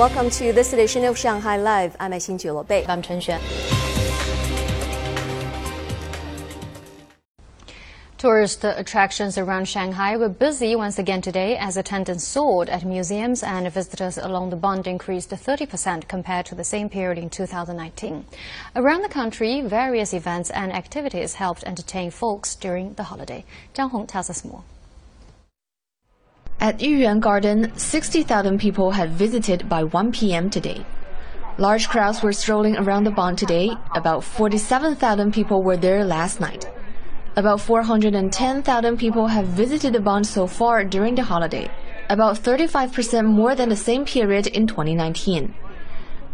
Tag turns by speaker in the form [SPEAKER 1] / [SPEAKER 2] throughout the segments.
[SPEAKER 1] Welcome to this edition of Shanghai Live. I'm Xin Bei.
[SPEAKER 2] I'm Chen Xuan. Tourist attractions around Shanghai were busy once again today as attendance soared at museums and visitors along the bund increased 30% compared to the same period in 2019. Around the country, various events and activities helped entertain folks during the holiday. Zhang Hong tells us more.
[SPEAKER 3] At Yuyuan Garden, 60,000 people had visited by 1 p.m. today. Large crowds were strolling around the bund today. About 47,000 people were there last night. About 410,000 people have visited the bund so far during the holiday, about 35% more than the same period in 2019.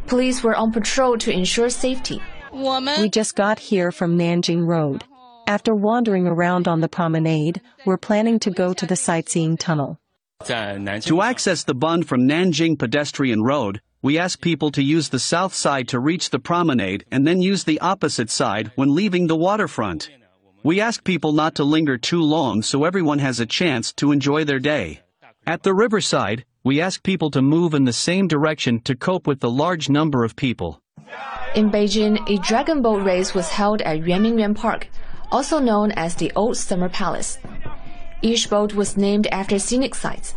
[SPEAKER 3] Police were on patrol to ensure safety.
[SPEAKER 4] We just got here from Nanjing Road. After wandering around on the promenade, we're planning to go to the sightseeing tunnel.
[SPEAKER 5] Uh, to access the Bund from Nanjing Pedestrian Road, we ask people to use the south side to reach the promenade and then use the opposite side when leaving the waterfront. We ask people not to linger too long so everyone has a chance to enjoy their day. At the riverside, we ask people to move in the same direction to cope with the large number of people.
[SPEAKER 3] In Beijing, a dragon boat race was held at Yuanmingyuan Park, also known as the Old Summer Palace. Each boat was named after scenic sites.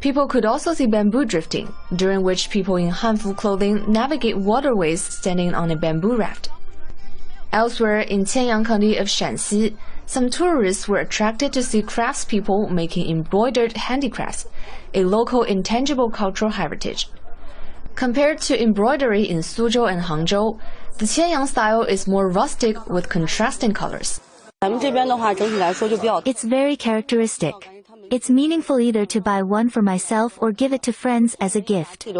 [SPEAKER 3] People could also see bamboo drifting, during which people in Hanfu clothing navigate waterways standing on a bamboo raft. Elsewhere in Qianyang County of Shanxi, some tourists were attracted to see craftspeople making embroidered handicrafts, a local intangible cultural heritage. Compared to embroidery in Suzhou and Hangzhou, the Qianyang style is more rustic with contrasting colors.
[SPEAKER 6] It's very characteristic. It's meaningful either to buy one for myself or give it to friends as a gift.
[SPEAKER 3] In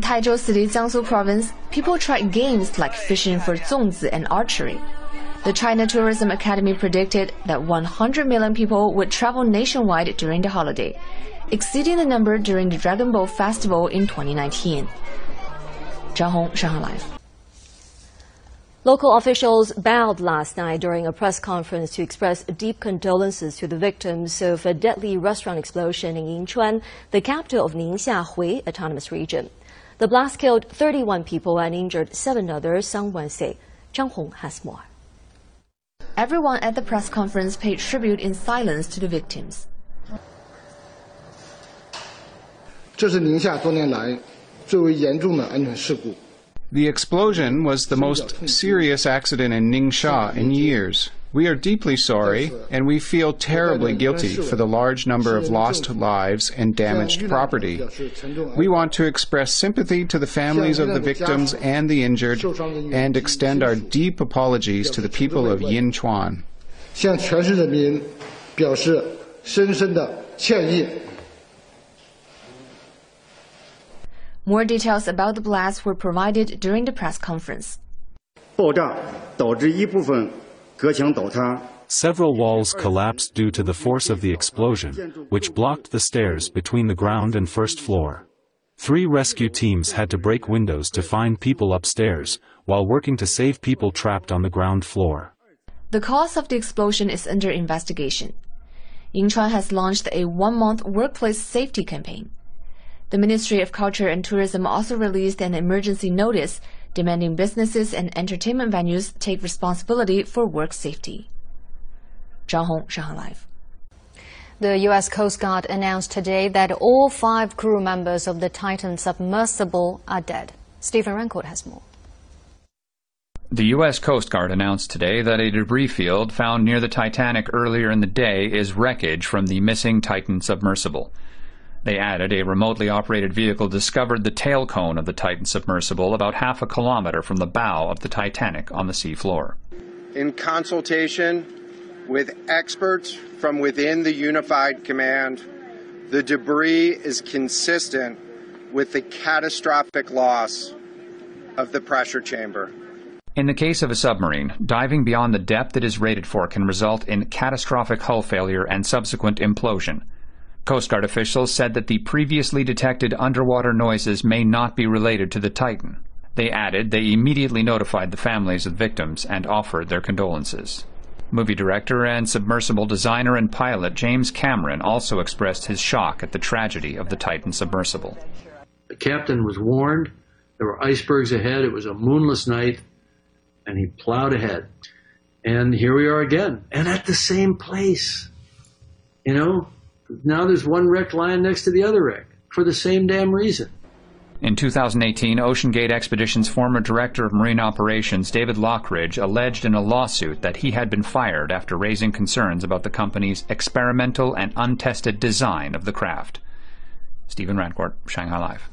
[SPEAKER 3] Taizhou City, Jiangsu Province, people tried games like fishing for zongzi and archery. The China Tourism Academy predicted that 100 million people would travel nationwide during the holiday, exceeding the number during the Dragon Boat Festival in 2019. Zhang Hong, Shanghai Live.
[SPEAKER 1] Local officials bowed last night during a press conference to express deep condolences to the victims of a deadly restaurant explosion in Yinchuan, the capital of Ningxia Hui Autonomous Region. The blast killed 31 people and injured seven others, Sang Wednesday. Zhang Hong has more.
[SPEAKER 3] Everyone at the press conference paid tribute in silence to the victims.
[SPEAKER 7] 这是宁夏多年来最为严重的安全事故。
[SPEAKER 8] The explosion was the most serious accident in Ningxia in years. We are deeply sorry, and we feel terribly guilty for the large number of lost lives and damaged property. We want to express sympathy to the families of the victims and the injured, and extend our deep apologies to the people of Yinchuan.
[SPEAKER 7] 向全市人民表示深深的歉意。
[SPEAKER 3] More details about the blast were provided during the press conference.
[SPEAKER 9] Several walls collapsed due to the force of the explosion, which blocked the stairs between the ground and first floor. Three rescue teams had to break windows to find people upstairs, while working to save people trapped on the ground floor.
[SPEAKER 3] The cause of the explosion is under investigation. Yinchuan has launched a one-month workplace safety campaign. The Ministry of Culture and Tourism also released an emergency notice demanding businesses and entertainment venues take responsibility for work safety. Zhang Hong, Shanghai Live.
[SPEAKER 2] The U.S. Coast Guard announced today that all five crew members of the Titan submersible are dead. Stephen Rancourt has more.
[SPEAKER 10] The U.S. Coast Guard announced today that a debris field found near the Titanic earlier in the day is wreckage from the missing Titan submersible. They added a remotely operated vehicle discovered the tail cone of the Titan submersible about half a kilometer from the bow of the Titanic on the seafloor.
[SPEAKER 11] In consultation with experts from within the Unified Command, the debris is consistent with the catastrophic loss of the pressure chamber.
[SPEAKER 10] In the case of a submarine, diving beyond the depth it is rated for can result in catastrophic hull failure and subsequent implosion. Coast Guard officials said that the previously detected underwater noises may not be related to the Titan. They added they immediately notified the families of victims and offered their condolences. Movie director and submersible designer and pilot James Cameron also expressed his shock at the tragedy of the Titan submersible.
[SPEAKER 12] The captain was warned. There were icebergs ahead. It was a moonless night, and he plowed ahead. And here we are again, and at the same place. You know, now there's one wreck lying next to the other wreck for the same damn reason.
[SPEAKER 10] In 2018, OceanGate Expedition's former director of marine operations, David Lochridge, alleged in a lawsuit that he had been fired after raising concerns about the company's experimental and untested design of the craft. Stephen Rancourt, Shanghai Live.